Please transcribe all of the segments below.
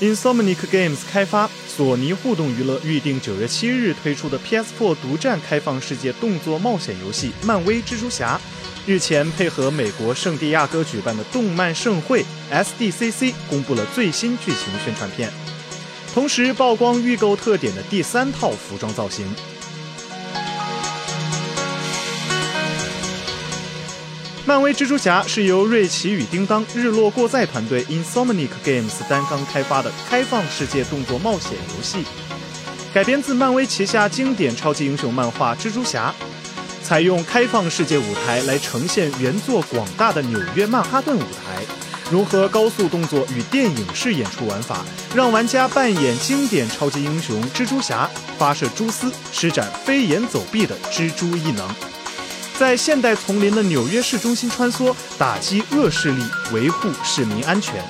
Insomniac Games 开发，索尼互动娱乐预定九月七日推出的 PS4 独占开放世界动作冒险游戏《漫威蜘蛛侠》，日前配合美国圣地亚哥举办的动漫盛会 SDCC 公布了最新剧情宣传片，同时曝光预购特点的第三套服装造型。漫威蜘蛛侠是由瑞奇与叮当、日落过载团队 Insomniac Games 单纲开发的开放世界动作冒险游戏，改编自漫威旗下经典超级英雄漫画《蜘蛛侠》，采用开放世界舞台来呈现原作广大的纽约曼哈顿舞台，融合高速动作与电影式演出玩法，让玩家扮演经典超级英雄蜘蛛侠，发射蛛丝，施展飞檐走壁的蜘蛛异能。在现代丛林的纽约市中心穿梭，打击恶势力，维护市民安全。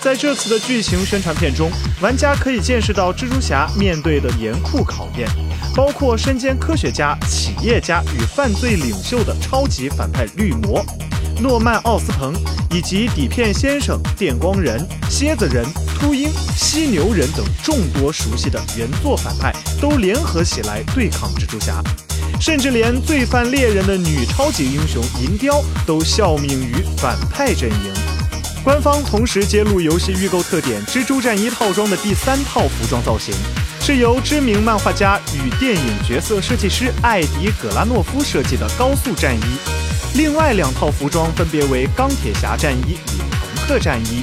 在这次的剧情宣传片中，玩家可以见识到蜘蛛侠面对的严酷考验，包括身兼科学家、企业家与犯罪领袖的超级反派绿魔。诺曼·奥斯彭以及底片先生、电光人、蝎子人、秃鹰、犀牛人等众多熟悉的原作反派都联合起来对抗蜘蛛侠，甚至连罪犯猎人的女超级英雄银雕都效命于反派阵营。官方同时揭露游戏预购特点：蜘蛛战衣套装的第三套服装造型是由知名漫画家与电影角色设计师艾迪·葛拉诺夫设计的高速战衣。另外两套服装分别为钢铁侠战衣与朋克战衣。